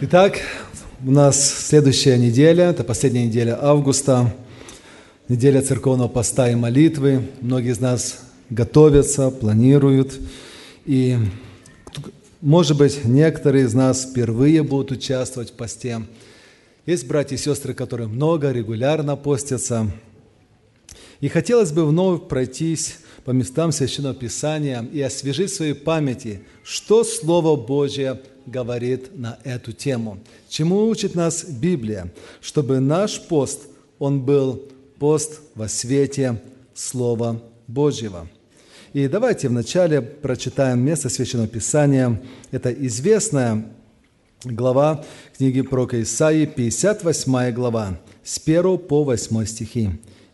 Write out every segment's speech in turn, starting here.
Итак, у нас следующая неделя, это последняя неделя августа, неделя церковного поста и молитвы. Многие из нас готовятся, планируют. И, может быть, некоторые из нас впервые будут участвовать в посте. Есть братья и сестры, которые много, регулярно постятся. И хотелось бы вновь пройтись по местам Священного Писания и освежить в своей памяти, что Слово Божье говорит на эту тему. Чему учит нас Библия? Чтобы наш пост, он был пост во свете Слова Божьего. И давайте вначале прочитаем место Священного Писания. Это известная глава книги пророка Исаии, 58 глава, с 1 по 8 стихи.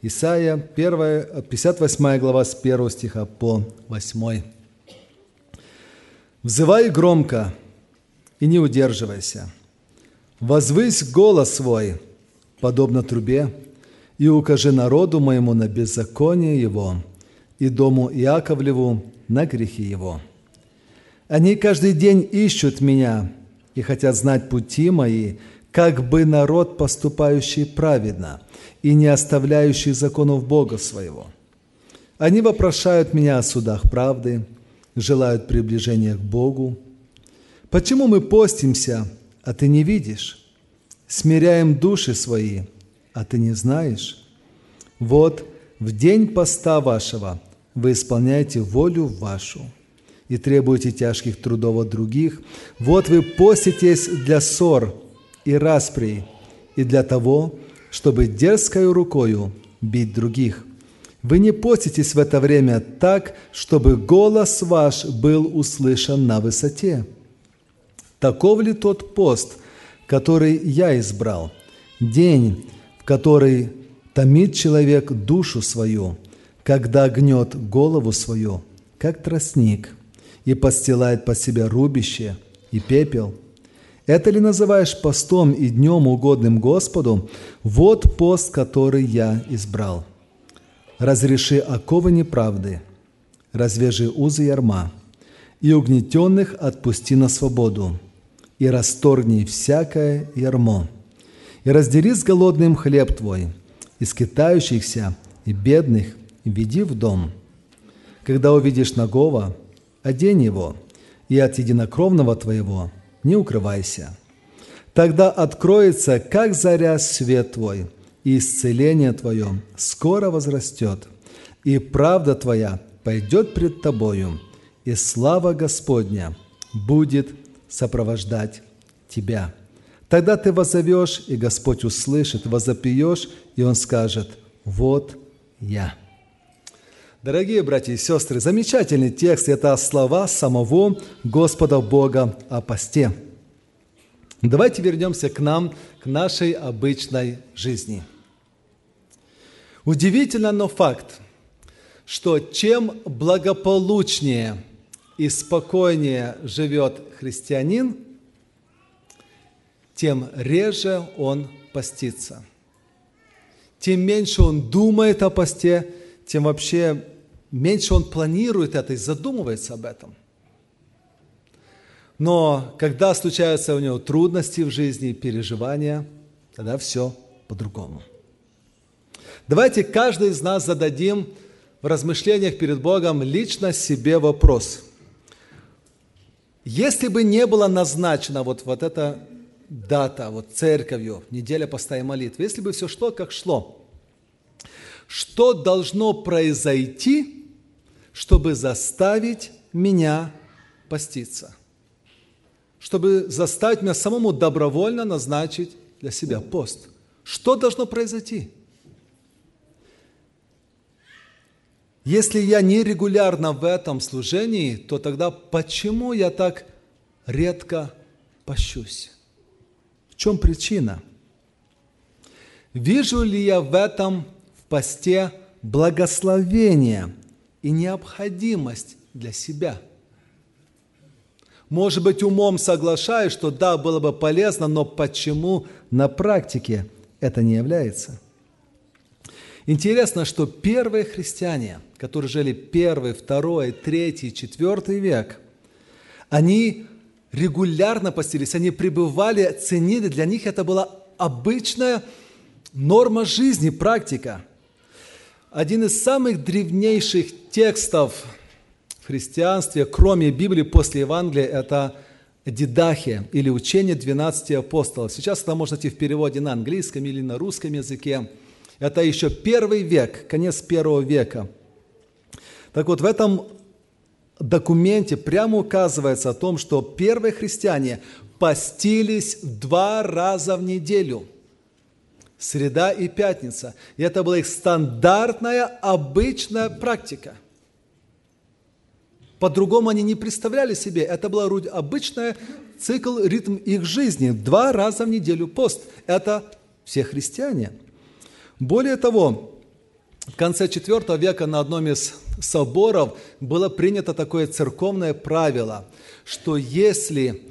Исаия, 1, 58 глава, с 1 стиха по 8. «Взывай громко, и не удерживайся. Возвысь голос свой, подобно трубе, и укажи народу моему на беззаконие его, и дому Иаковлеву на грехи его. Они каждый день ищут меня и хотят знать пути мои, как бы народ, поступающий праведно и не оставляющий законов Бога своего. Они вопрошают меня о судах правды, желают приближения к Богу, Почему мы постимся, а ты не видишь? Смиряем души свои, а ты не знаешь? Вот в день поста вашего вы исполняете волю вашу и требуете тяжких трудов от других. Вот вы поститесь для ссор и распри, и для того, чтобы дерзкою рукою бить других. Вы не поститесь в это время так, чтобы голос ваш был услышан на высоте. Таков ли тот пост, который я избрал? День, в который томит человек душу свою, когда гнет голову свою, как тростник, и постилает по себе рубище и пепел. Это ли называешь постом и днем угодным Господу? Вот пост, который я избрал. Разреши оковы неправды, развяжи узы ярма, и угнетенных отпусти на свободу, и расторгни всякое ярмо. И раздели с голодным хлеб твой, и скитающихся, и бедных веди в дом. Когда увидишь нагого, одень его, и от единокровного твоего не укрывайся. Тогда откроется, как заря, свет твой, и исцеление твое скоро возрастет, и правда твоя пойдет пред тобою, и слава Господня будет сопровождать тебя. Тогда ты возовешь, и Господь услышит, возопьешь, и Он скажет, вот я. Дорогие братья и сестры, замечательный текст – это слова самого Господа Бога о посте. Давайте вернемся к нам, к нашей обычной жизни. Удивительно, но факт, что чем благополучнее – и спокойнее живет христианин, тем реже он постится. Тем меньше он думает о посте, тем вообще меньше он планирует это и задумывается об этом. Но когда случаются у него трудности в жизни, переживания, тогда все по-другому. Давайте каждый из нас зададим в размышлениях перед Богом лично себе вопрос – если бы не было назначена вот, вот эта дата, вот церковью, неделя поста и молитвы, если бы все шло, как шло, что должно произойти, чтобы заставить меня поститься? Чтобы заставить меня самому добровольно назначить для себя пост. Что должно произойти? Если я нерегулярно в этом служении, то тогда почему я так редко пощусь? В чем причина? Вижу ли я в этом в посте благословение и необходимость для себя? Может быть, умом соглашаюсь, что да, было бы полезно, но почему на практике это не является? Интересно, что первые христиане, которые жили первый, второй, третий, четвертый век, они регулярно постились, они пребывали, ценили, для них это была обычная норма жизни, практика. Один из самых древнейших текстов в христианстве, кроме Библии, после Евангелия, это Дидахия или учение 12 апостолов. Сейчас это можно найти в переводе на английском или на русском языке. Это еще первый век, конец первого века. Так вот, в этом документе прямо указывается о том, что первые христиане постились два раза в неделю. Среда и пятница. И это была их стандартная, обычная практика. По-другому они не представляли себе. Это был обычный цикл, ритм их жизни. Два раза в неделю пост. Это все христиане. Более того, в конце IV века на одном из соборов было принято такое церковное правило, что если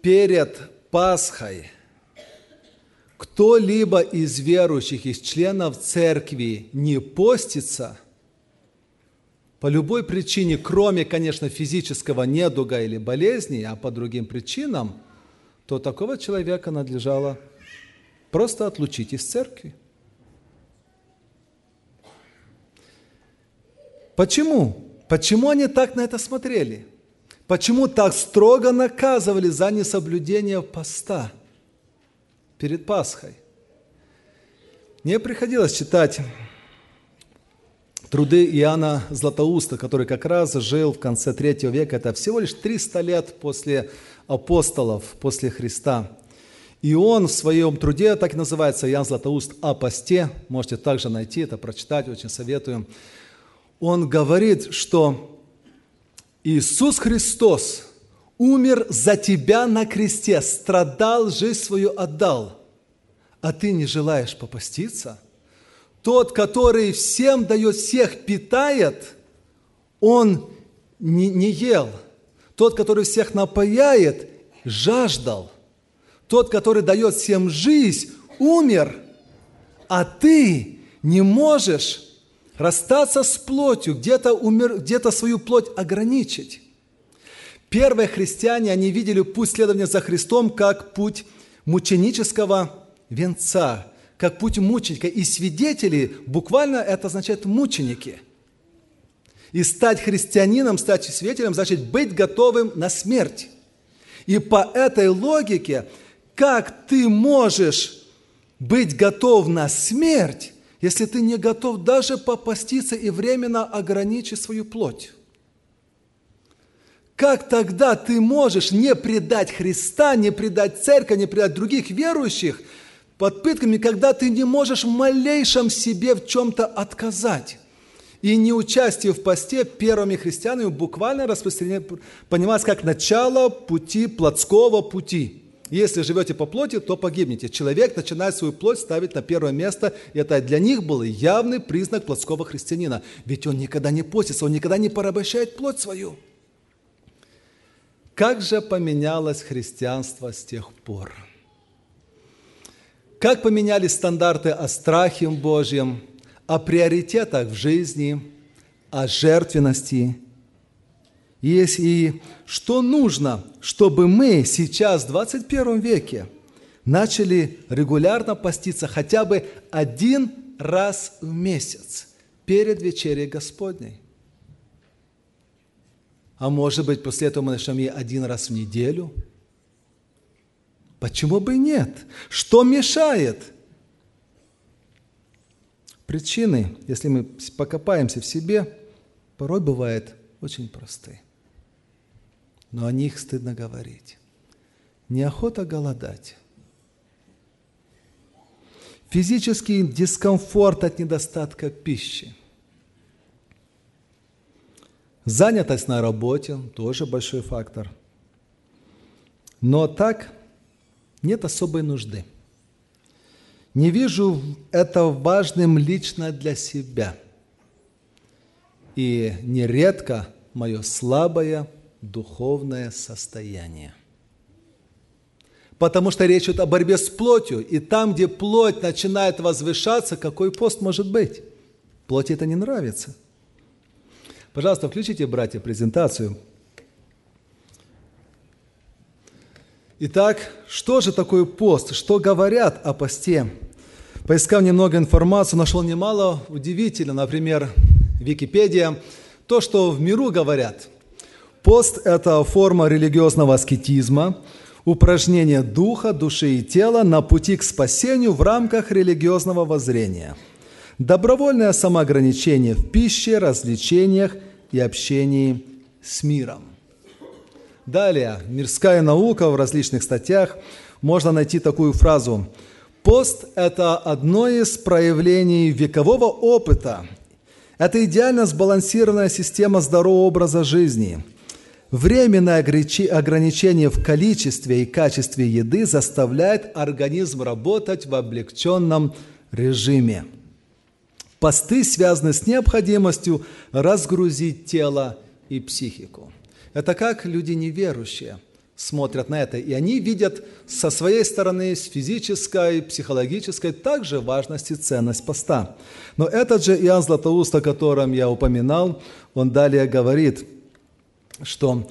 перед Пасхой кто-либо из верующих, из членов церкви не постится, по любой причине, кроме, конечно, физического недуга или болезни, а по другим причинам, то такого человека надлежало просто отлучить из церкви. Почему? Почему они так на это смотрели? Почему так строго наказывали за несоблюдение поста перед Пасхой? Мне приходилось читать труды Иоанна Златоуста, который как раз жил в конце третьего века. Это всего лишь 300 лет после апостолов, после Христа. И он в своем труде, так и называется, Иоанн Златоуст о посте, можете также найти это, прочитать, очень советую он говорит, что Иисус Христос умер за тебя на кресте, страдал, жизнь свою отдал, а ты не желаешь попаститься? Тот, который всем дает, всех питает, он не, не ел. Тот, который всех напояет, жаждал. Тот, который дает всем жизнь, умер, а ты не можешь расстаться с плотью, где-то, где-то свою плоть ограничить. Первые христиане, они видели путь следования за Христом как путь мученического венца, как путь мученика. И свидетели, буквально это означает мученики. И стать христианином, стать свидетелем, значит быть готовым на смерть. И по этой логике, как ты можешь быть готов на смерть, если ты не готов даже попаститься и временно ограничить свою плоть? Как тогда ты можешь не предать Христа, не предать церковь, не предать других верующих под пытками, когда ты не можешь в малейшем себе в чем-то отказать? И неучастие в посте первыми христианами буквально распространяется, понимается как начало пути, плотского пути – если живете по плоти, то погибнете. Человек начинает свою плоть ставить на первое место, и это для них был явный признак плотского христианина. Ведь он никогда не постится, он никогда не порабощает плоть свою. Как же поменялось христианство с тех пор? Как поменялись стандарты о страхе Божьем, о приоритетах в жизни, о жертвенности есть и что нужно, чтобы мы сейчас, в 21 веке, начали регулярно поститься хотя бы один раз в месяц перед вечерей Господней. А может быть, после этого мы начнем и один раз в неделю? Почему бы и нет? Что мешает? Причины, если мы покопаемся в себе, порой бывают очень простые но о них стыдно говорить. Неохота голодать. Физический дискомфорт от недостатка пищи. Занятость на работе – тоже большой фактор. Но так нет особой нужды. Не вижу это важным лично для себя. И нередко мое слабое духовное состояние. Потому что речь идет о борьбе с плотью. И там, где плоть начинает возвышаться, какой пост может быть? Плоти это не нравится. Пожалуйста, включите, братья, презентацию. Итак, что же такое пост? Что говорят о посте? Поискав немного информации, нашел немало удивительно. Например, Википедия. То, что в миру говорят. Пост – это форма религиозного аскетизма, упражнение духа, души и тела на пути к спасению в рамках религиозного воззрения. Добровольное самоограничение в пище, развлечениях и общении с миром. Далее, мирская наука в различных статьях можно найти такую фразу. Пост – это одно из проявлений векового опыта. Это идеально сбалансированная система здорового образа жизни. Временное ограничение в количестве и качестве еды заставляет организм работать в облегченном режиме. Посты связаны с необходимостью разгрузить тело и психику. Это как люди неверующие смотрят на это, и они видят со своей стороны, с физической, психологической, также важность и ценность поста. Но этот же Иоанн Златоуст, о котором я упоминал, он далее говорит, что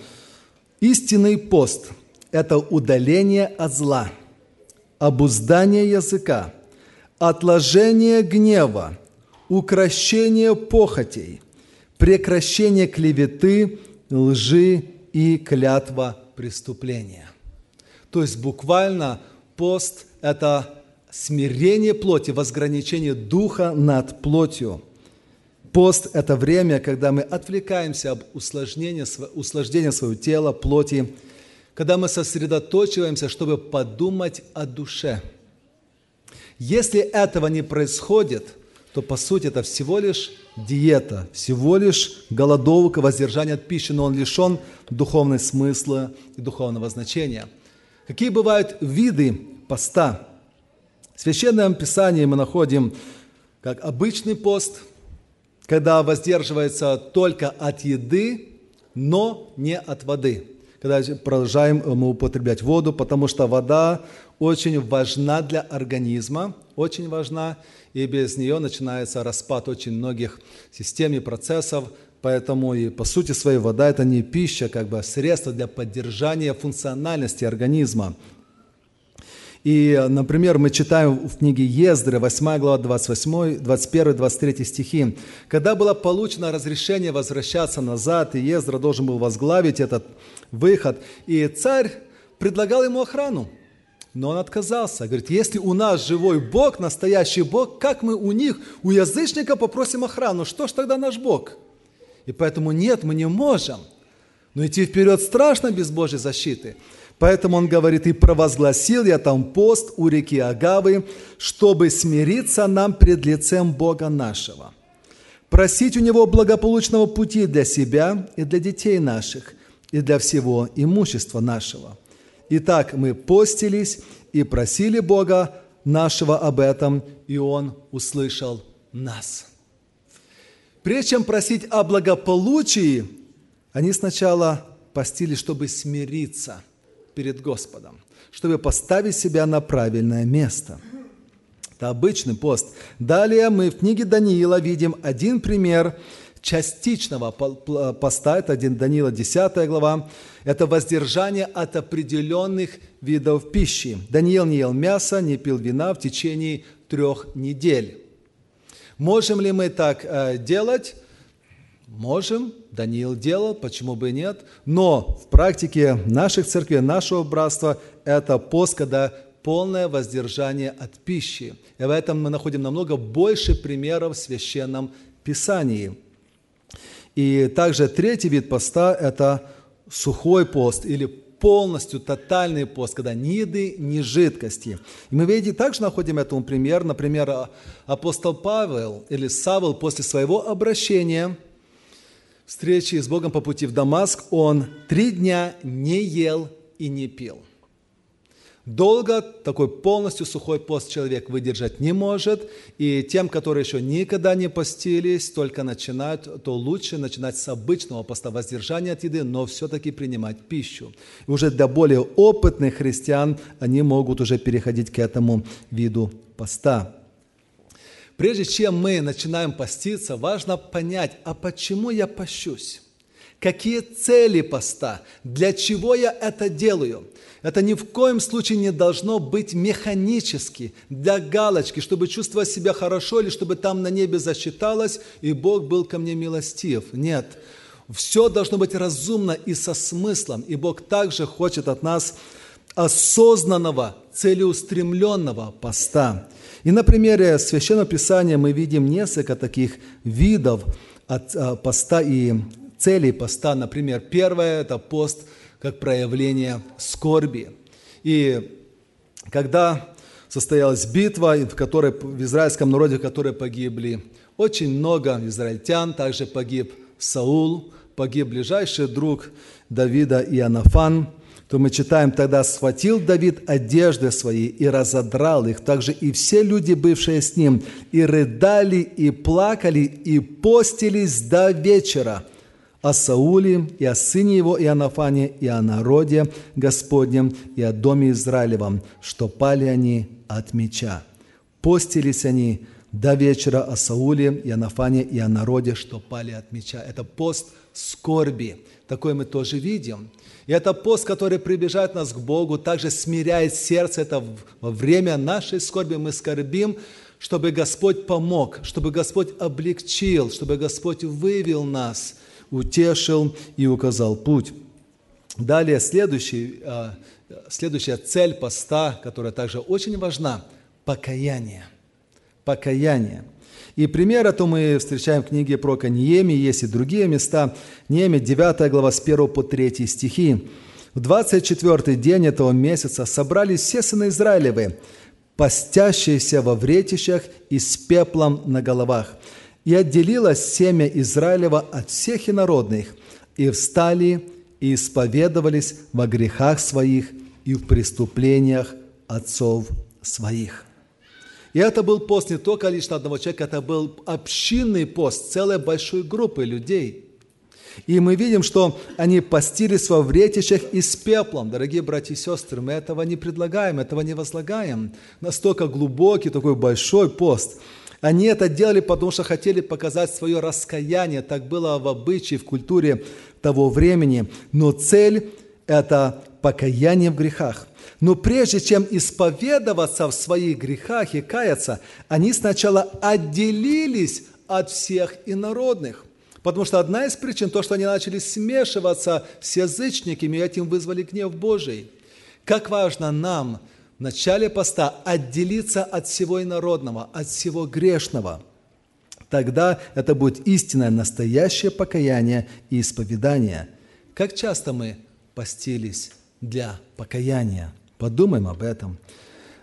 истинный пост – это удаление от зла, обуздание языка, отложение гнева, укращение похотей, прекращение клеветы, лжи и клятва преступления. То есть буквально пост – это смирение плоти, возграничение духа над плотью. Пост – это время, когда мы отвлекаемся об усложнении, усложнении своего тела, плоти, когда мы сосредоточиваемся, чтобы подумать о душе. Если этого не происходит – то по сути это всего лишь диета, всего лишь голодовка, воздержание от пищи, но он лишен духовного смысла и духовного значения. Какие бывают виды поста? В Священном Писании мы находим как обычный пост, когда воздерживается только от еды, но не от воды. Когда продолжаем мы употреблять воду, потому что вода очень важна для организма, очень важна, и без нее начинается распад очень многих систем и процессов, поэтому и по сути своей вода это не пища, как бы а средство для поддержания функциональности организма. И, например, мы читаем в книге Ездры, 8 глава, 28, 21, 23 стихи. Когда было получено разрешение возвращаться назад, и Ездра должен был возглавить этот выход, и царь предлагал ему охрану. Но он отказался. Говорит, если у нас живой Бог, настоящий Бог, как мы у них, у язычника попросим охрану? Что ж тогда наш Бог? И поэтому нет, мы не можем. Но идти вперед страшно без Божьей защиты. Поэтому он говорит, и провозгласил я там пост у реки Агавы, чтобы смириться нам пред лицем Бога нашего. Просить у Него благополучного пути для себя и для детей наших, и для всего имущества нашего – Итак, мы постились и просили Бога нашего об этом, и Он услышал нас. Прежде чем просить о благополучии, они сначала постились, чтобы смириться перед Господом, чтобы поставить себя на правильное место. Это обычный пост. Далее мы в книге Даниила видим один пример – частичного поста, это Даниила 10 глава, это воздержание от определенных видов пищи. Даниил не ел мясо, не пил вина в течение трех недель. Можем ли мы так э, делать? Можем, Даниил делал, почему бы и нет. Но в практике наших церквей, нашего братства, это пост, когда полное воздержание от пищи. И в этом мы находим намного больше примеров в Священном Писании – и также третий вид поста – это сухой пост или полностью тотальный пост, когда ни еды, ни жидкости. И мы видим, также находим этому пример. Например, апостол Павел или Савл после своего обращения, встречи с Богом по пути в Дамаск, он три дня не ел и не пил – Долго такой полностью сухой пост человек выдержать не может, и тем, которые еще никогда не постились, только начинают, то лучше начинать с обычного поста воздержания от еды, но все-таки принимать пищу. И уже для более опытных христиан они могут уже переходить к этому виду поста. Прежде чем мы начинаем поститься, важно понять, а почему я пощусь? Какие цели поста? Для чего я это делаю? Это ни в коем случае не должно быть механически, для галочки, чтобы чувствовать себя хорошо или чтобы там на небе засчиталось, и Бог был ко мне милостив. Нет. Все должно быть разумно и со смыслом. И Бог также хочет от нас осознанного, целеустремленного поста. И на примере Священного Писания мы видим несколько таких видов от а, поста и целей поста. Например, первое – это пост как проявление скорби. И когда состоялась битва, в которой в израильском народе, в которой погибли очень много израильтян, также погиб Саул, погиб ближайший друг Давида Иоаннафан – то мы читаем, тогда схватил Давид одежды свои и разодрал их, также и все люди, бывшие с ним, и рыдали, и плакали, и постились до вечера о Сауле и о сыне его Иоаннафане, и о народе Господнем, и о доме Израилевом, что пали они от меча. Постились они до вечера о Сауле, Иоаннафане и о народе, что пали от меча. Это пост скорби. Такое мы тоже видим – и это пост, который приближает нас к Богу, также смиряет сердце. Это во время нашей скорби мы скорбим, чтобы Господь помог, чтобы Господь облегчил, чтобы Господь вывел нас, утешил и указал путь. Далее следующий, а, следующая цель поста, которая также очень важна – покаяние. Покаяние – и пример это мы встречаем в книге про Неемии, есть и другие места. Неемия, 9 глава, с 1 по 3 стихи. В 24 день этого месяца собрались все сыны Израилевы, постящиеся во вретищах и с пеплом на головах. И отделилось семя Израилева от всех инородных, и встали и исповедовались во грехах своих и в преступлениях отцов своих. И это был пост не только лично одного человека, это был общинный пост целой большой группы людей. И мы видим, что они постились во вретищах и с пеплом. Дорогие братья и сестры, мы этого не предлагаем, этого не возлагаем. Настолько глубокий, такой большой пост. Они это делали, потому что хотели показать свое раскаяние. Так было в обычае, в культуре того времени. Но цель – это покаяние в грехах – но прежде чем исповедоваться в своих грехах и каяться, они сначала отделились от всех инородных. Потому что одна из причин то, что они начали смешиваться с язычниками, и этим вызвали гнев Божий. Как важно нам в начале поста отделиться от всего инородного, от всего грешного. Тогда это будет истинное, настоящее покаяние и исповедание. Как часто мы постились для покаяния? Подумаем об этом.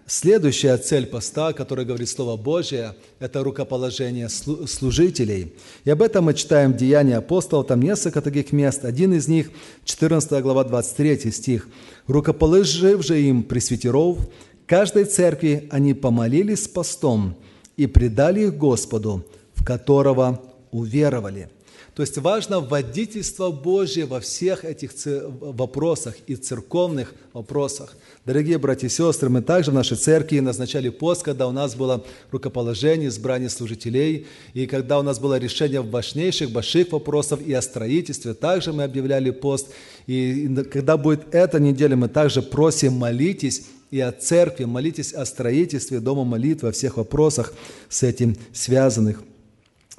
Следующая цель поста, которая говорит Слово Божие, это рукоположение служителей. И об этом мы читаем в Деянии апостолов, там несколько таких мест. Один из них, 14 глава, 23 стих. «Рукоположив же им пресвитеров, каждой церкви они помолились постом и предали их Господу, в которого уверовали». То есть важно водительство Божье во всех этих вопросах и церковных вопросах. Дорогие братья и сестры, мы также в нашей церкви назначали пост, когда у нас было рукоположение, избрание служителей, и когда у нас было решение важнейших, больших вопросов и о строительстве, также мы объявляли пост. И когда будет эта неделя, мы также просим молитесь и о церкви, молитесь о строительстве дома молитвы, о всех вопросах с этим связанных.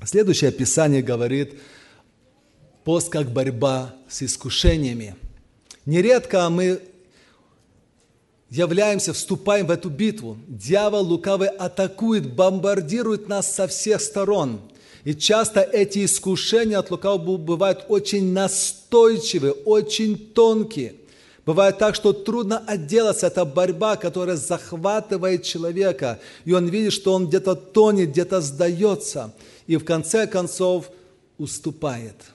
Следующее описание говорит – Пост как борьба с искушениями. Нередко мы являемся, вступаем в эту битву. Дьявол лукавый атакует, бомбардирует нас со всех сторон. И часто эти искушения от лукавого бывают очень настойчивые, очень тонкие. Бывает так, что трудно отделаться. Это борьба, которая захватывает человека. И он видит, что он где-то тонет, где-то сдается. И в конце концов уступает –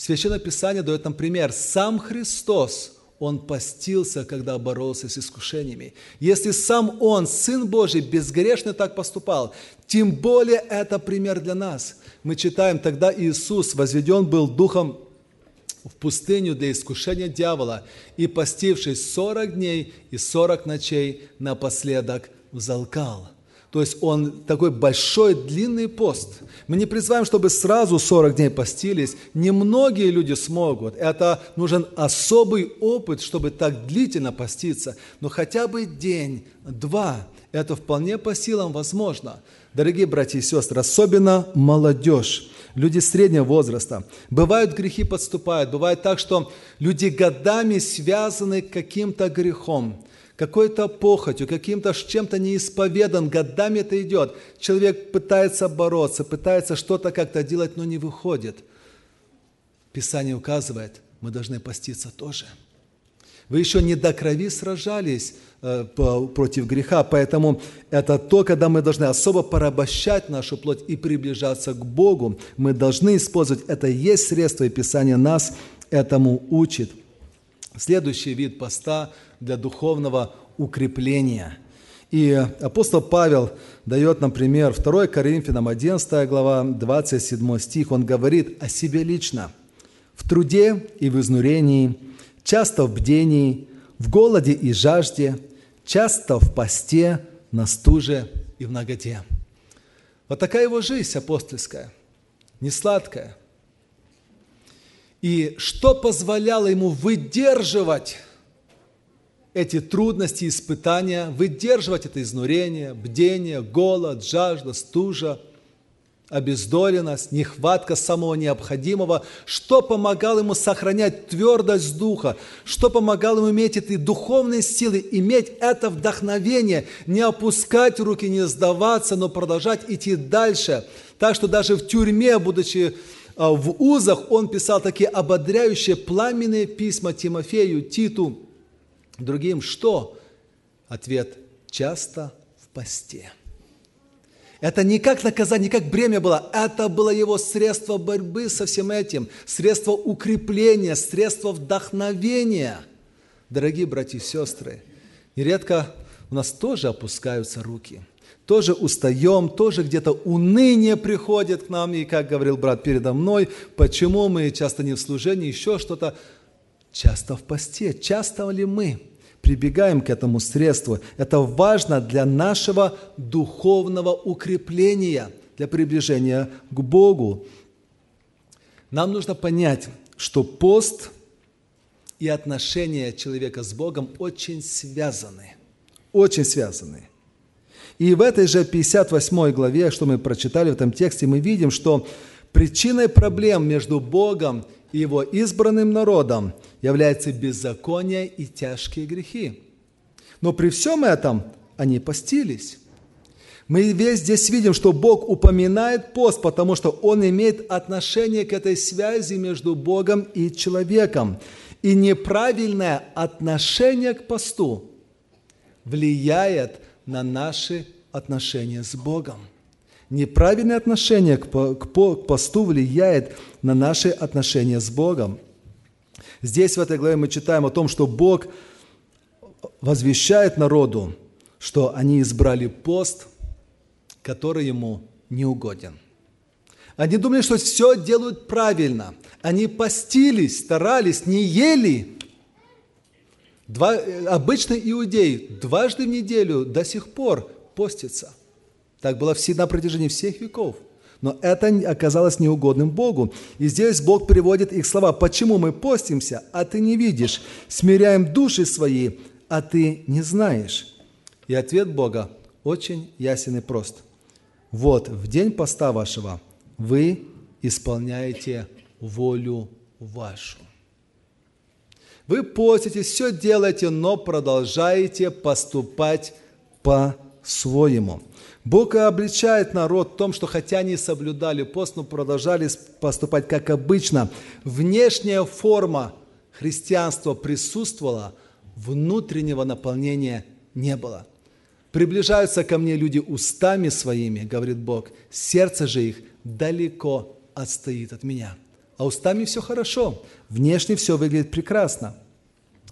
Священное Писание дает нам пример. Сам Христос, Он постился, когда боролся с искушениями. Если сам Он, Сын Божий, безгрешно так поступал, тем более это пример для нас. Мы читаем, тогда Иисус возведен был Духом в пустыню для искушения дьявола и, постившись сорок дней и сорок ночей, напоследок взалкал. То есть он такой большой, длинный пост. Мы не призываем, чтобы сразу 40 дней постились. Немногие люди смогут. Это нужен особый опыт, чтобы так длительно поститься. Но хотя бы день, два, это вполне по силам возможно. Дорогие братья и сестры, особенно молодежь, люди среднего возраста. Бывают грехи подступают, бывает так, что люди годами связаны каким-то грехом какой-то похотью, каким-то чем-то неисповедан, годами это идет. Человек пытается бороться, пытается что-то как-то делать, но не выходит. Писание указывает, мы должны поститься тоже. Вы еще не до крови сражались э, против греха, поэтому это то, когда мы должны особо порабощать нашу плоть и приближаться к Богу. Мы должны использовать это есть средство, и Писание нас этому учит. Следующий вид поста для духовного укрепления. И апостол Павел дает, например, 2 Коринфянам 11 глава, 27 стих, он говорит о себе лично. «В труде и в изнурении, часто в бдении, в голоде и жажде, часто в посте, на стуже и в наготе». Вот такая его жизнь апостольская, не сладкая. И что позволяло ему выдерживать эти трудности, испытания, выдерживать это изнурение, бдение, голод, жажда, стужа, обездоленность, нехватка самого необходимого, что помогало ему сохранять твердость духа, что помогало ему иметь эти духовные силы, иметь это вдохновение, не опускать руки, не сдаваться, но продолжать идти дальше. Так что даже в тюрьме, будучи в узах, он писал такие ободряющие пламенные письма Тимофею, Титу, другим что? Ответ – часто в посте. Это не как наказание, не как бремя было, это было его средство борьбы со всем этим, средство укрепления, средство вдохновения. Дорогие братья и сестры, нередко у нас тоже опускаются руки – тоже устаем, тоже где-то уныние приходит к нам, и, как говорил брат передо мной, почему мы часто не в служении, еще что-то, часто в посте, часто ли мы прибегаем к этому средству. Это важно для нашего духовного укрепления, для приближения к Богу. Нам нужно понять, что пост и отношения человека с Богом очень связаны. Очень связаны. И в этой же 58 главе, что мы прочитали в этом тексте, мы видим, что причиной проблем между Богом и Его избранным народом является беззаконие и тяжкие грехи. Но при всем этом они постились. Мы весь здесь видим, что Бог упоминает пост, потому что Он имеет отношение к этой связи между Богом и человеком. И неправильное отношение к посту влияет на наши отношения с Богом. Неправильное отношение к, посту влияет на наши отношения с Богом. Здесь в этой главе мы читаем о том, что Бог возвещает народу, что они избрали пост, который ему не угоден. Они думали, что все делают правильно. Они постились, старались, не ели, Два, э, обычный иудей дважды в неделю до сих пор постится. Так было всегда на протяжении всех веков. Но это оказалось неугодным Богу. И здесь Бог приводит их слова. «Почему мы постимся, а ты не видишь? Смиряем души свои, а ты не знаешь». И ответ Бога очень ясен и прост. «Вот, в день поста вашего вы исполняете волю вашу». Вы поститесь, все делаете, но продолжаете поступать по-своему. Бог обличает народ в том, что хотя они соблюдали пост, но продолжали поступать как обычно. Внешняя форма христианства присутствовала, внутреннего наполнения не было. Приближаются ко мне люди устами своими, говорит Бог, сердце же их далеко отстоит от меня. А устами все хорошо, внешне все выглядит прекрасно.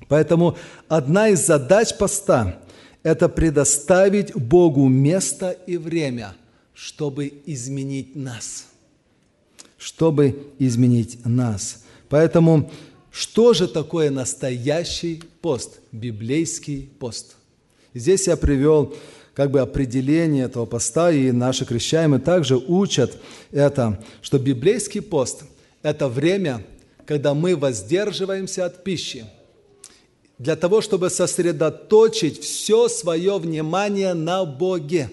Поэтому одна из задач поста – это предоставить Богу место и время, чтобы изменить нас. Чтобы изменить нас. Поэтому что же такое настоящий пост, библейский пост? Здесь я привел как бы определение этого поста, и наши крещаемые также учат это, что библейский пост – это время, когда мы воздерживаемся от пищи, для того, чтобы сосредоточить все свое внимание на Боге.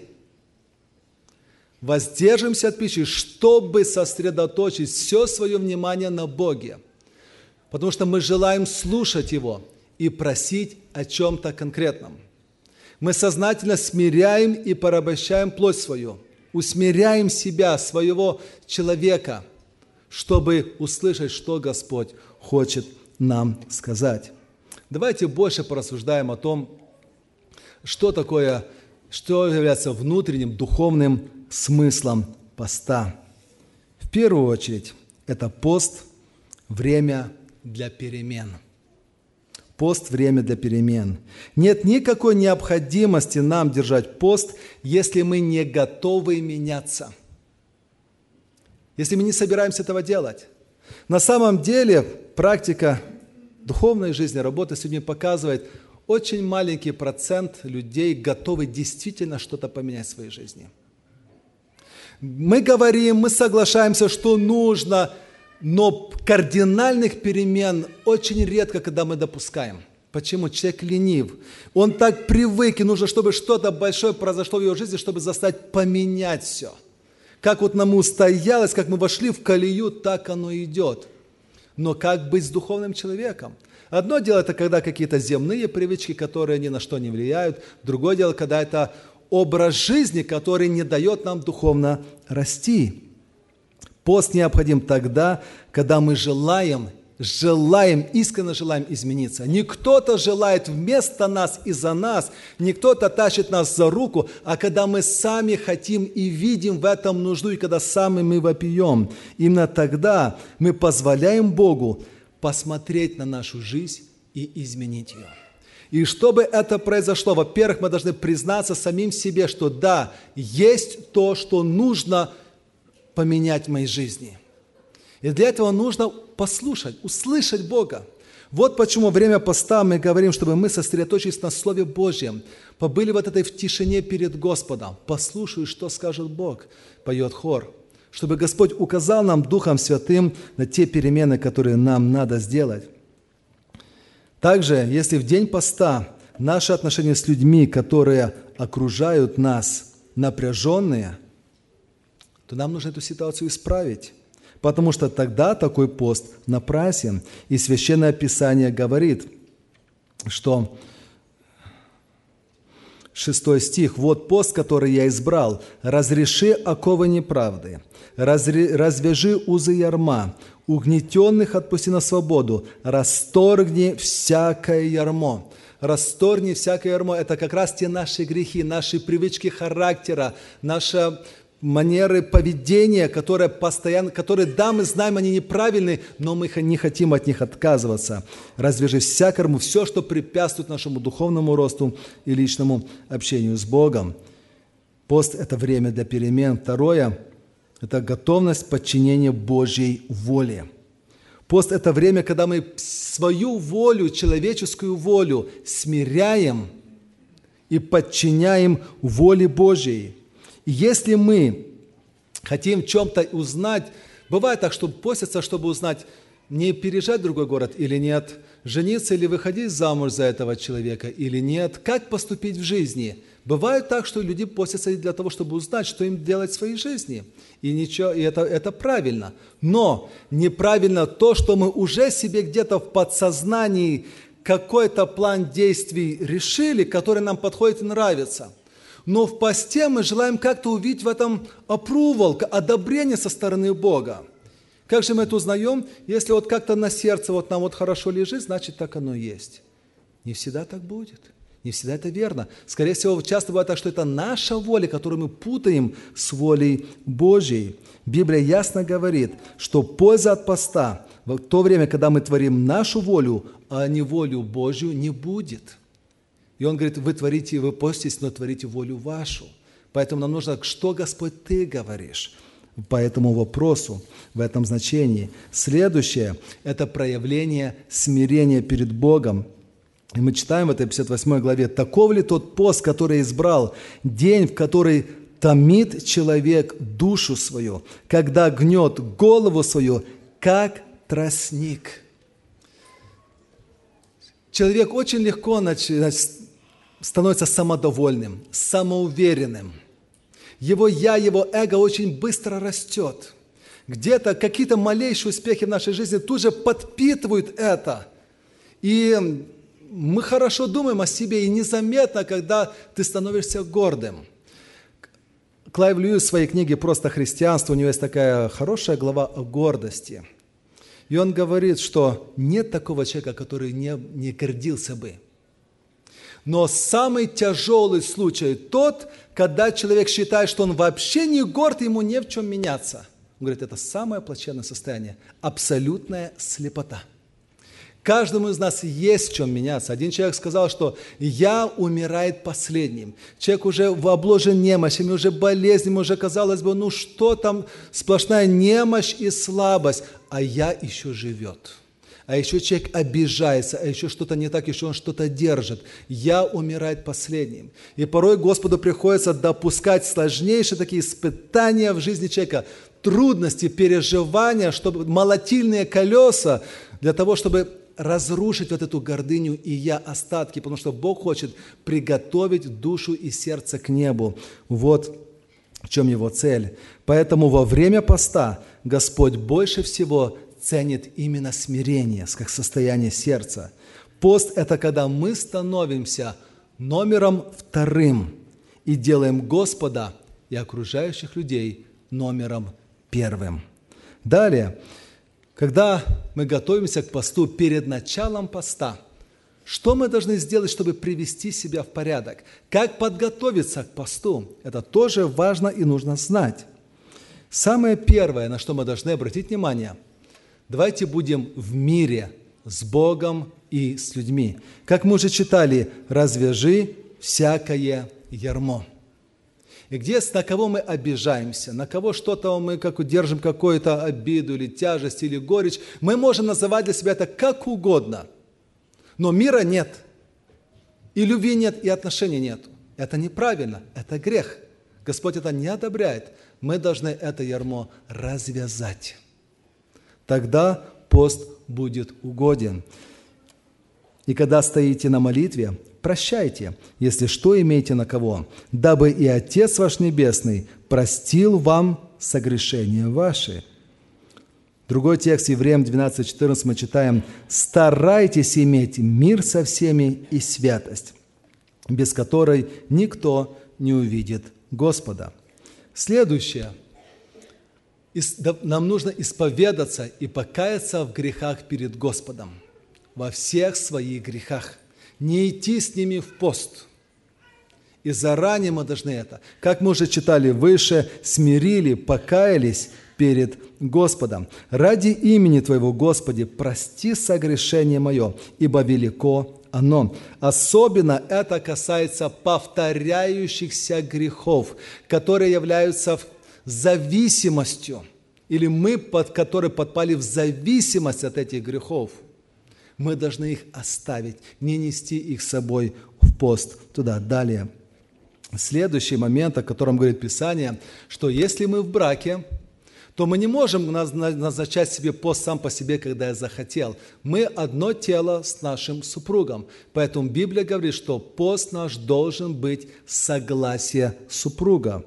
Воздержимся от пищи, чтобы сосредоточить все свое внимание на Боге. Потому что мы желаем слушать Его и просить о чем-то конкретном. Мы сознательно смиряем и порабощаем плоть свою, усмиряем себя, своего человека, чтобы услышать, что Господь хочет нам сказать. Давайте больше порассуждаем о том, что такое, что является внутренним духовным смыслом поста. В первую очередь, это пост – время для перемен – Пост – время для перемен. Нет никакой необходимости нам держать пост, если мы не готовы меняться. Если мы не собираемся этого делать. На самом деле практика духовной жизни, работы с людьми показывает, очень маленький процент людей готовы действительно что-то поменять в своей жизни. Мы говорим, мы соглашаемся, что нужно – но кардинальных перемен очень редко, когда мы допускаем. Почему? Человек ленив. Он так привык, и нужно, чтобы что-то большое произошло в его жизни, чтобы заставить поменять все. Как вот нам устоялось, как мы вошли в колею, так оно идет. Но как быть с духовным человеком? Одно дело это когда какие-то земные привычки, которые ни на что не влияют. Другое дело, когда это образ жизни, который не дает нам духовно расти. Пост необходим тогда, когда мы желаем, желаем, искренне желаем измениться. Не кто-то желает вместо нас и за нас, не кто-то тащит нас за руку, а когда мы сами хотим и видим в этом нужду, и когда сами мы вопием. Именно тогда мы позволяем Богу посмотреть на нашу жизнь и изменить ее. И чтобы это произошло, во-первых, мы должны признаться самим себе, что да, есть то, что нужно – поменять в моей жизни. И для этого нужно послушать, услышать Бога. Вот почему время поста мы говорим, чтобы мы сосредоточились на Слове Божьем, побыли вот этой в тишине перед Господом, послушаю, что скажет Бог, поет хор, чтобы Господь указал нам Духом Святым на те перемены, которые нам надо сделать. Также, если в день поста наши отношения с людьми, которые окружают нас, напряженные – то нам нужно эту ситуацию исправить. Потому что тогда такой пост напрасен. И Священное Писание говорит, что шестой стих, «Вот пост, который я избрал, разреши оковы неправды, развяжи узы ярма, угнетенных отпусти на свободу, расторгни всякое ярмо». Расторгни всякое ярмо – это как раз те наши грехи, наши привычки характера, наша манеры поведения, которые постоянно, которые, да, мы знаем, они неправильные, но мы не хотим от них отказываться. Развяжи всякому все, что препятствует нашему духовному росту и личному общению с Богом. Пост – это время для перемен. Второе – это готовность подчинения Божьей воле. Пост – это время, когда мы свою волю, человеческую волю смиряем и подчиняем воле Божьей – если мы хотим чем-то узнать, бывает так, что постятся, чтобы узнать, не переезжать в другой город или нет, жениться или выходить замуж за этого человека или нет, как поступить в жизни. Бывает так, что люди постятся для того, чтобы узнать, что им делать в своей жизни. И, ничего, и это, это правильно. Но неправильно то, что мы уже себе где-то в подсознании какой-то план действий решили, который нам подходит и нравится – но в посте мы желаем как-то увидеть в этом approval, одобрение со стороны Бога. Как же мы это узнаем? Если вот как-то на сердце вот нам вот хорошо лежит, значит так оно есть. Не всегда так будет. Не всегда это верно. Скорее всего, часто бывает так, что это наша воля, которую мы путаем с волей Божьей. Библия ясно говорит, что польза от поста в то время, когда мы творим нашу волю, а не волю Божью, не будет – и он говорит, вы творите, вы поститесь, но творите волю вашу. Поэтому нам нужно, что, Господь, Ты говоришь по этому вопросу, в этом значении. Следующее – это проявление смирения перед Богом. И мы читаем в этой 58 главе, «Таков ли тот пост, который избрал, день, в который томит человек душу свою, когда гнет голову свою, как тростник». Человек очень легко становится самодовольным, самоуверенным. Его «я», его эго очень быстро растет. Где-то какие-то малейшие успехи в нашей жизни тут же подпитывают это. И мы хорошо думаем о себе, и незаметно, когда ты становишься гордым. Клайв Льюис в своей книге «Просто христианство» у него есть такая хорошая глава о гордости. И он говорит, что нет такого человека, который не, не гордился бы. Но самый тяжелый случай тот, когда человек считает, что он вообще не горд, ему не в чем меняться. Он говорит, это самое плачевное состояние, абсолютная слепота – Каждому из нас есть в чем меняться. Один человек сказал, что «я умирает последним». Человек уже обложен немощами, уже болезнями, уже казалось бы, ну что там, сплошная немощь и слабость, а я еще живет. А еще человек обижается, а еще что-то не так, еще он что-то держит. Я умирает последним. И порой Господу приходится допускать сложнейшие такие испытания в жизни человека, трудности, переживания, чтобы молотильные колеса для того, чтобы разрушить вот эту гордыню и я остатки, потому что Бог хочет приготовить душу и сердце к небу. Вот в чем его цель. Поэтому во время поста Господь больше всего ценит именно смирение, как состояние сердца. Пост – это когда мы становимся номером вторым и делаем Господа и окружающих людей номером первым. Далее, когда мы готовимся к посту перед началом поста, что мы должны сделать, чтобы привести себя в порядок? Как подготовиться к посту? Это тоже важно и нужно знать. Самое первое, на что мы должны обратить внимание, давайте будем в мире с Богом и с людьми. Как мы уже читали, развяжи всякое ярмо. И где, на кого мы обижаемся, на кого что-то мы как удержим какую-то обиду или тяжесть или горечь, мы можем называть для себя это как угодно. Но мира нет, и любви нет, и отношений нет. Это неправильно, это грех. Господь это не одобряет. Мы должны это ярмо развязать. Тогда пост будет угоден. И когда стоите на молитве, прощайте, если что имеете на кого, дабы и Отец ваш Небесный простил вам согрешения ваши». Другой текст, Евреям 12:14 мы читаем, «Старайтесь иметь мир со всеми и святость, без которой никто не увидит Господа». Следующее. Нам нужно исповедаться и покаяться в грехах перед Господом, во всех своих грехах – не идти с ними в пост. И заранее мы должны это, как мы уже читали выше, смирили, покаялись перед Господом. Ради имени Твоего, Господи, прости согрешение мое, ибо велико оно. Особенно это касается повторяющихся грехов, которые являются зависимостью, или мы, под, которые подпали в зависимость от этих грехов – мы должны их оставить, не нести их с собой в пост туда. Далее. Следующий момент, о котором говорит Писание, что если мы в браке, то мы не можем назначать себе пост сам по себе, когда я захотел. Мы одно тело с нашим супругом. Поэтому Библия говорит, что пост наш должен быть согласие супруга.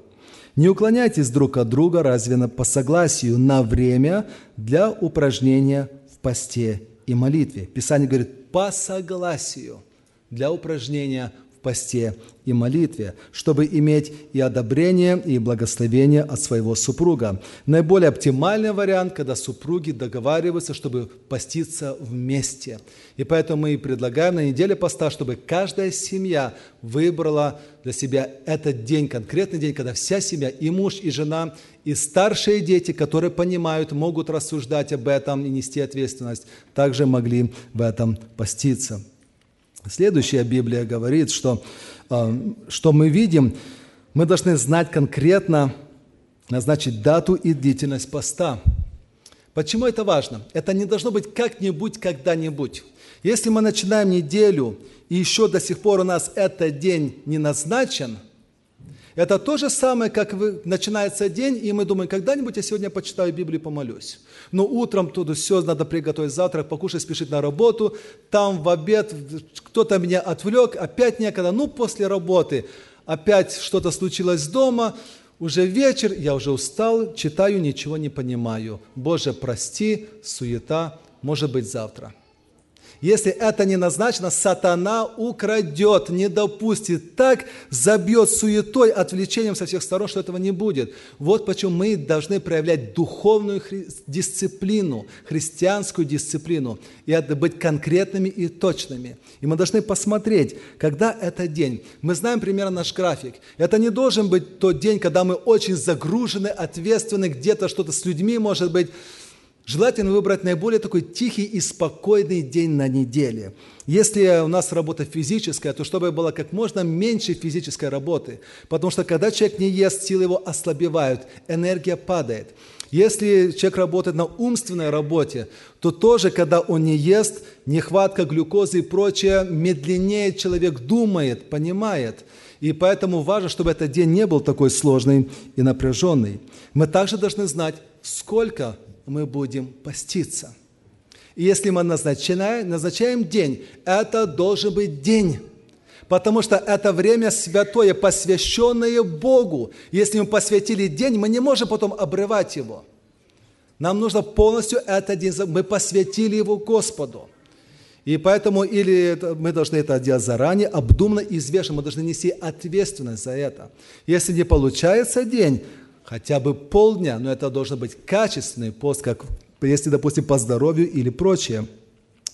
Не уклоняйтесь друг от друга, разве по согласию, на время для упражнения в посте и молитве. Писание говорит по согласию для упражнения посте и молитве, чтобы иметь и одобрение, и благословение от своего супруга. Наиболее оптимальный вариант, когда супруги договариваются, чтобы поститься вместе. И поэтому мы и предлагаем на неделе поста, чтобы каждая семья выбрала для себя этот день, конкретный день, когда вся семья, и муж, и жена, и старшие дети, которые понимают, могут рассуждать об этом и нести ответственность, также могли в этом поститься. Следующая Библия говорит, что, э, что мы видим, мы должны знать конкретно, назначить дату и длительность поста. Почему это важно? Это не должно быть как-нибудь, когда-нибудь. Если мы начинаем неделю, и еще до сих пор у нас этот день не назначен, это то же самое, как вы, начинается день, и мы думаем, когда-нибудь я сегодня почитаю Библию и помолюсь. Но утром туда все, надо приготовить завтрак, покушать, спешить на работу, там в обед кто-то меня отвлек, опять некогда, ну после работы, опять что-то случилось дома, уже вечер, я уже устал, читаю, ничего не понимаю. Боже, прости, суета, может быть завтра. Если это не назначено, сатана украдет, не допустит, так забьет суетой, отвлечением со всех сторон, что этого не будет. Вот почему мы должны проявлять духовную хри- дисциплину, христианскую дисциплину, и это быть конкретными и точными. И мы должны посмотреть, когда это день. Мы знаем примерно наш график. Это не должен быть тот день, когда мы очень загружены, ответственны, где-то что-то с людьми, может быть, Желательно выбрать наиболее такой тихий и спокойный день на неделе. Если у нас работа физическая, то чтобы было как можно меньше физической работы. Потому что когда человек не ест, силы его ослабевают, энергия падает. Если человек работает на умственной работе, то тоже, когда он не ест, нехватка глюкозы и прочее, медленнее человек думает, понимает. И поэтому важно, чтобы этот день не был такой сложный и напряженный. Мы также должны знать, сколько мы будем поститься. И если мы назначаем, назначаем день, это должен быть день, потому что это время святое, посвященное Богу. Если мы посвятили день, мы не можем потом обрывать его. Нам нужно полностью этот день, мы посвятили его Господу. И поэтому или мы должны это делать заранее, обдуманно и взвешенно, мы должны нести ответственность за это. Если не получается день, хотя бы полдня, но это должен быть качественный пост, как если, допустим, по здоровью или прочее.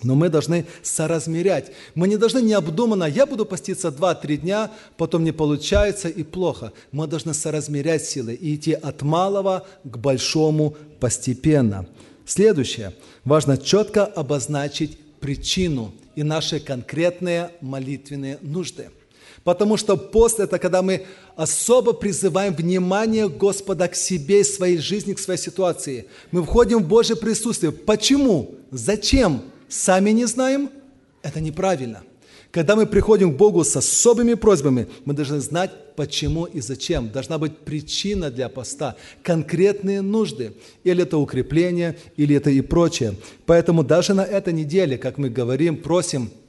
Но мы должны соразмерять. Мы не должны необдуманно, я буду поститься 2-3 дня, потом не получается и плохо. Мы должны соразмерять силы и идти от малого к большому постепенно. Следующее. Важно четко обозначить причину и наши конкретные молитвенные нужды. Потому что пост – это когда мы особо призываем внимание Господа к себе, своей жизни, к своей ситуации. Мы входим в Божье присутствие. Почему? Зачем? Сами не знаем? Это неправильно. Когда мы приходим к Богу с особыми просьбами, мы должны знать, почему и зачем. Должна быть причина для поста, конкретные нужды. Или это укрепление, или это и прочее. Поэтому даже на этой неделе, как мы говорим, просим –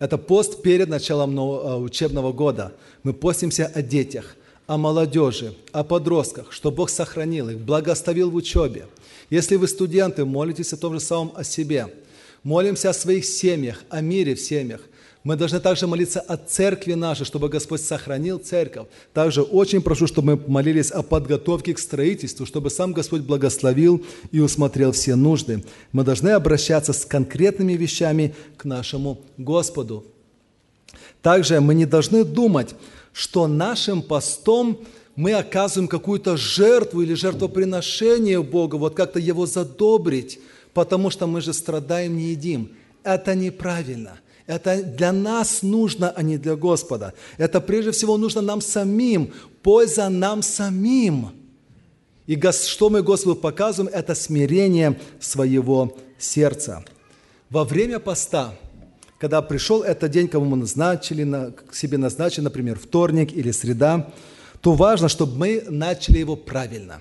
это пост перед началом э, учебного года. Мы постимся о детях, о молодежи, о подростках, что Бог сохранил их, благословил в учебе. Если вы студенты, молитесь о том же самом о себе. Молимся о своих семьях, о мире в семьях. Мы должны также молиться о церкви нашей, чтобы Господь сохранил церковь. Также очень прошу, чтобы мы молились о подготовке к строительству, чтобы сам Господь благословил и усмотрел все нужды. Мы должны обращаться с конкретными вещами к нашему Господу. Также мы не должны думать, что нашим постом мы оказываем какую-то жертву или жертвоприношение Богу, вот как-то Его задобрить, потому что мы же страдаем, не едим. Это неправильно – это для нас нужно, а не для Господа. Это прежде всего нужно нам самим, польза нам самим. И что мы Господу показываем, это смирение своего сердца. Во время поста, когда пришел этот день, кому мы назначили, себе назначили, например, вторник или среда, то важно, чтобы мы начали его правильно.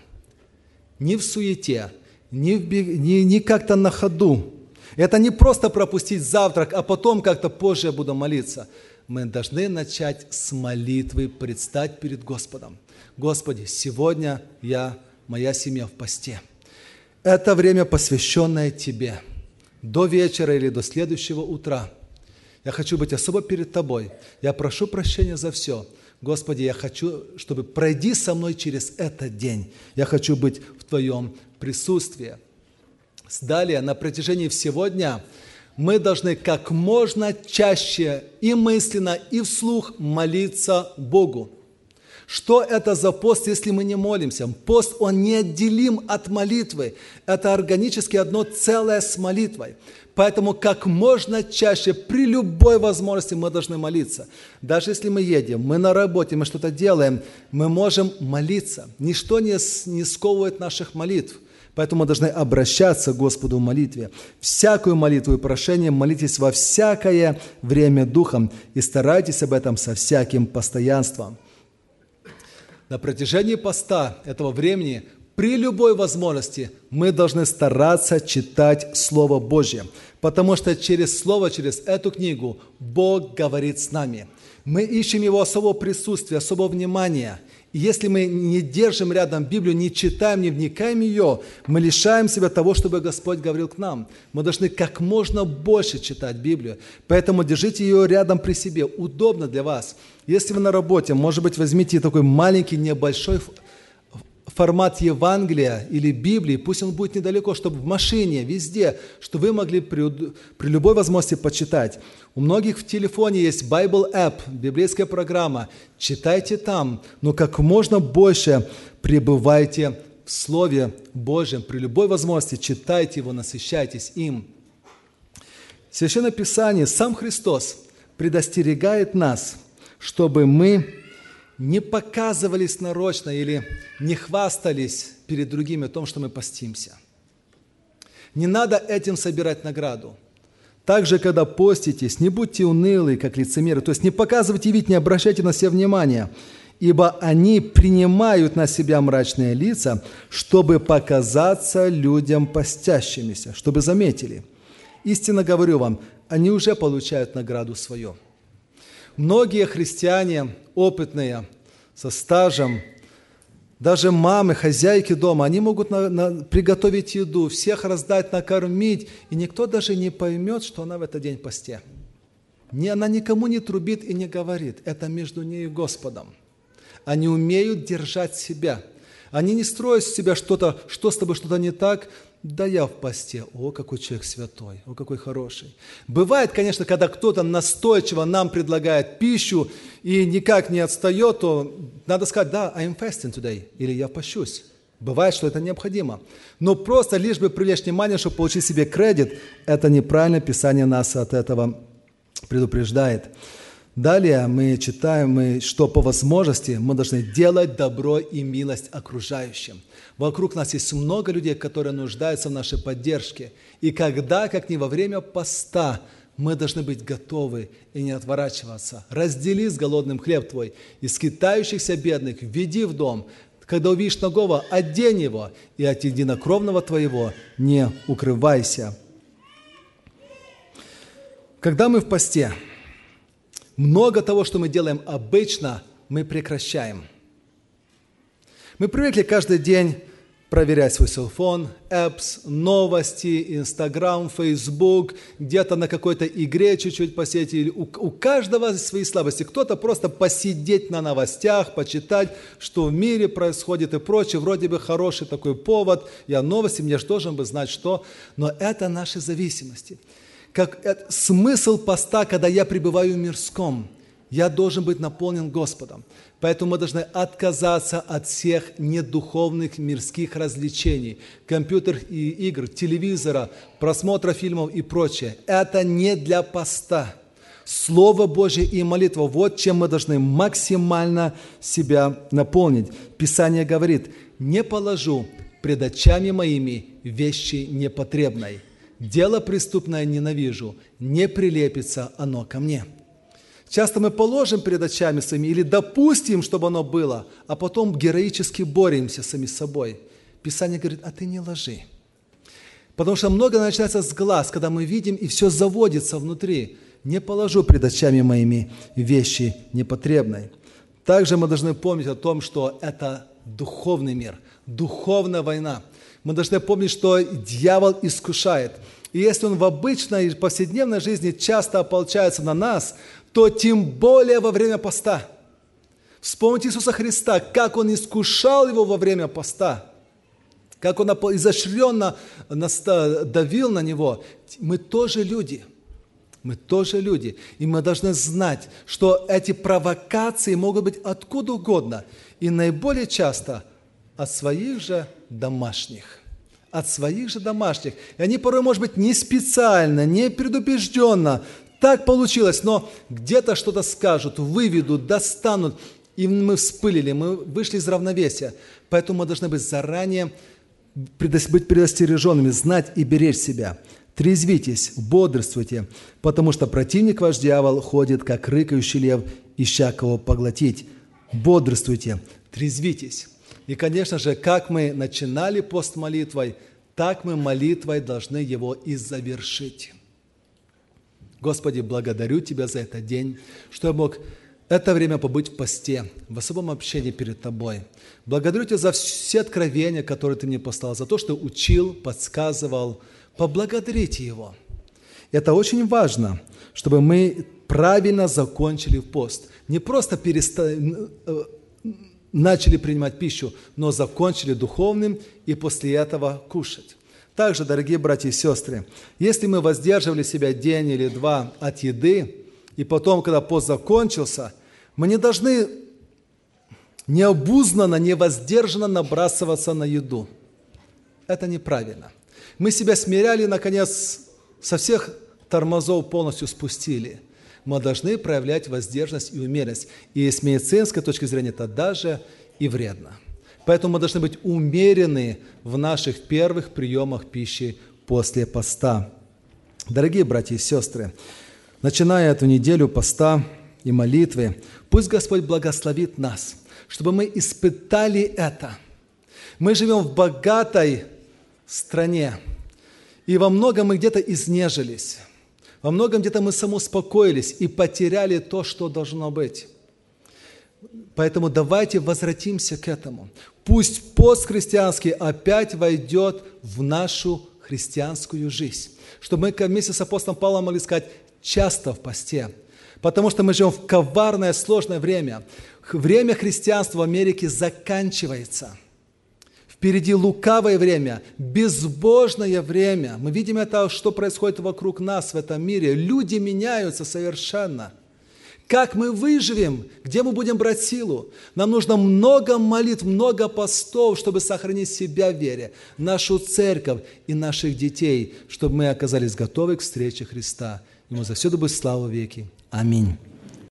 Не в суете, не, в, не, не как-то на ходу, это не просто пропустить завтрак, а потом как-то позже я буду молиться. Мы должны начать с молитвы, предстать перед Господом. Господи, сегодня я, моя семья в посте. Это время, посвященное Тебе. До вечера или до следующего утра. Я хочу быть особо перед Тобой. Я прошу прощения за все. Господи, я хочу, чтобы пройди со мной через этот день. Я хочу быть в Твоем присутствии. Далее, на протяжении всего дня мы должны как можно чаще и мысленно, и вслух молиться Богу. Что это за пост, если мы не молимся? Пост, он неотделим от молитвы. Это органически одно целое с молитвой. Поэтому как можно чаще, при любой возможности мы должны молиться. Даже если мы едем, мы на работе, мы что-то делаем, мы можем молиться. Ничто не, не сковывает наших молитв – Поэтому мы должны обращаться к Господу в молитве. Всякую молитву и прошение молитесь во всякое время Духом и старайтесь об этом со всяким постоянством. На протяжении поста этого времени при любой возможности мы должны стараться читать Слово Божье, потому что через Слово, через эту книгу Бог говорит с нами. Мы ищем Его особого присутствия, особого внимания. Если мы не держим рядом Библию, не читаем, не вникаем ее, мы лишаем себя того, чтобы Господь говорил к нам. Мы должны как можно больше читать Библию. Поэтому держите ее рядом при себе. Удобно для вас. Если вы на работе, может быть, возьмите такой маленький, небольшой формат Евангелия или Библии, пусть он будет недалеко, чтобы в машине, везде, что вы могли при, при любой возможности почитать. У многих в телефоне есть Bible App, библейская программа. Читайте там, но как можно больше пребывайте в Слове Божьем. При любой возможности читайте его, насыщайтесь им. Священное Писание, сам Христос предостерегает нас, чтобы мы не показывались нарочно или не хвастались перед другими о том, что мы постимся. Не надо этим собирать награду. Также, когда поститесь, не будьте унылы, как лицемеры, то есть не показывайте вид, не обращайте на себя внимания, ибо они принимают на себя мрачные лица, чтобы показаться людям постящимися, чтобы заметили. Истинно говорю вам, они уже получают награду свою. Многие христиане опытные, со стажем, даже мамы, хозяйки дома, они могут на, на, приготовить еду, всех раздать, накормить, и никто даже не поймет, что она в этот день посте. Не, она никому не трубит и не говорит. Это между ней и Господом. Они умеют держать себя. Они не строят с себя что-то, что с тобой что-то не так, да я в посте. О, какой человек святой, о, какой хороший. Бывает, конечно, когда кто-то настойчиво нам предлагает пищу и никак не отстает, то надо сказать, да, I'm fasting today, или я пощусь. Бывает, что это необходимо. Но просто лишь бы привлечь внимание, чтобы получить себе кредит, это неправильно, Писание нас от этого предупреждает. Далее мы читаем, что по возможности мы должны делать добро и милость окружающим. Вокруг нас есть много людей, которые нуждаются в нашей поддержке. И когда, как не во время поста, мы должны быть готовы и не отворачиваться. Раздели с голодным хлеб твой, и скитающихся бедных введи в дом. Когда увидишь ногого, одень его, и от единокровного твоего не укрывайся. Когда мы в посте, много того, что мы делаем обычно, мы прекращаем. Мы привыкли каждый день проверять свой телефон, apps, новости, Инстаграм, Фейсбук, где-то на какой-то игре чуть-чуть посидеть. У, у каждого свои слабости. Кто-то просто посидеть на новостях, почитать, что в мире происходит и прочее. Вроде бы хороший такой повод. Я новости, мне же должен бы знать, что. Но это наши зависимости. Как это, смысл поста, когда я пребываю в мирском – я должен быть наполнен Господом. Поэтому мы должны отказаться от всех недуховных мирских развлечений, компьютерных игр, телевизора, просмотра фильмов и прочее. Это не для поста. Слово Божье и молитва – вот чем мы должны максимально себя наполнить. Писание говорит, «Не положу пред очами моими вещи непотребной. Дело преступное ненавижу, не прилепится оно ко мне». Часто мы положим перед очами своими или допустим, чтобы оно было, а потом героически боремся сами с собой. Писание говорит, а ты не ложи. Потому что много начинается с глаз, когда мы видим, и все заводится внутри. Не положу пред очами моими вещи непотребной. Также мы должны помнить о том, что это духовный мир, духовная война. Мы должны помнить, что дьявол искушает. И если он в обычной повседневной жизни часто ополчается на нас, то тем более во время поста. Вспомните Иисуса Христа, как Он искушал его во время поста, как Он изощренно давил на него. Мы тоже люди. Мы тоже люди. И мы должны знать, что эти провокации могут быть откуда угодно. И наиболее часто от своих же домашних от своих же домашних. И они порой, может быть, не специально, не предубежденно, так получилось, но где-то что-то скажут, выведут, достанут, и мы вспылили, мы вышли из равновесия. Поэтому мы должны быть заранее быть предостереженными, знать и беречь себя. Трезвитесь, бодрствуйте, потому что противник ваш дьявол ходит, как рыкающий лев, ища кого поглотить. Бодрствуйте, трезвитесь. И, конечно же, как мы начинали пост молитвой, так мы молитвой должны его и завершить. Господи, благодарю Тебя за этот день, что я мог это время побыть в посте, в особом общении перед Тобой. Благодарю Тебя за все откровения, которые Ты мне послал, за то, что учил, подсказывал. Поблагодарите Его. Это очень важно, чтобы мы правильно закончили пост. Не просто переста... Э, начали принимать пищу, но закончили духовным и после этого кушать. Также, дорогие братья и сестры, если мы воздерживали себя день или два от еды, и потом, когда пост закончился, мы не должны необузнанно, невоздержанно набрасываться на еду. Это неправильно. Мы себя смиряли, наконец, со всех тормозов полностью спустили. Мы должны проявлять воздержанность и умеренность. И с медицинской точки зрения это даже и вредно. Поэтому мы должны быть умерены в наших первых приемах пищи после поста. Дорогие братья и сестры, начиная эту неделю поста и молитвы, пусть Господь благословит нас, чтобы мы испытали это. Мы живем в богатой стране, и во многом мы где-то изнежились, во многом где-то мы самоуспокоились и потеряли то, что должно быть. Поэтому давайте возвратимся к этому. Пусть пост христианский опять войдет в нашу христианскую жизнь. Чтобы мы вместе с апостолом Павлом могли сказать часто в посте. Потому что мы живем в коварное, сложное время. Время христианства в Америке заканчивается. Впереди лукавое время, безбожное время. Мы видим это, что происходит вокруг нас в этом мире. Люди меняются совершенно – как мы выживем? Где мы будем брать силу? Нам нужно много молитв, много постов, чтобы сохранить себя в вере, нашу церковь и наших детей, чтобы мы оказались готовы к встрече Христа. Ему за все будет слава веки. Аминь.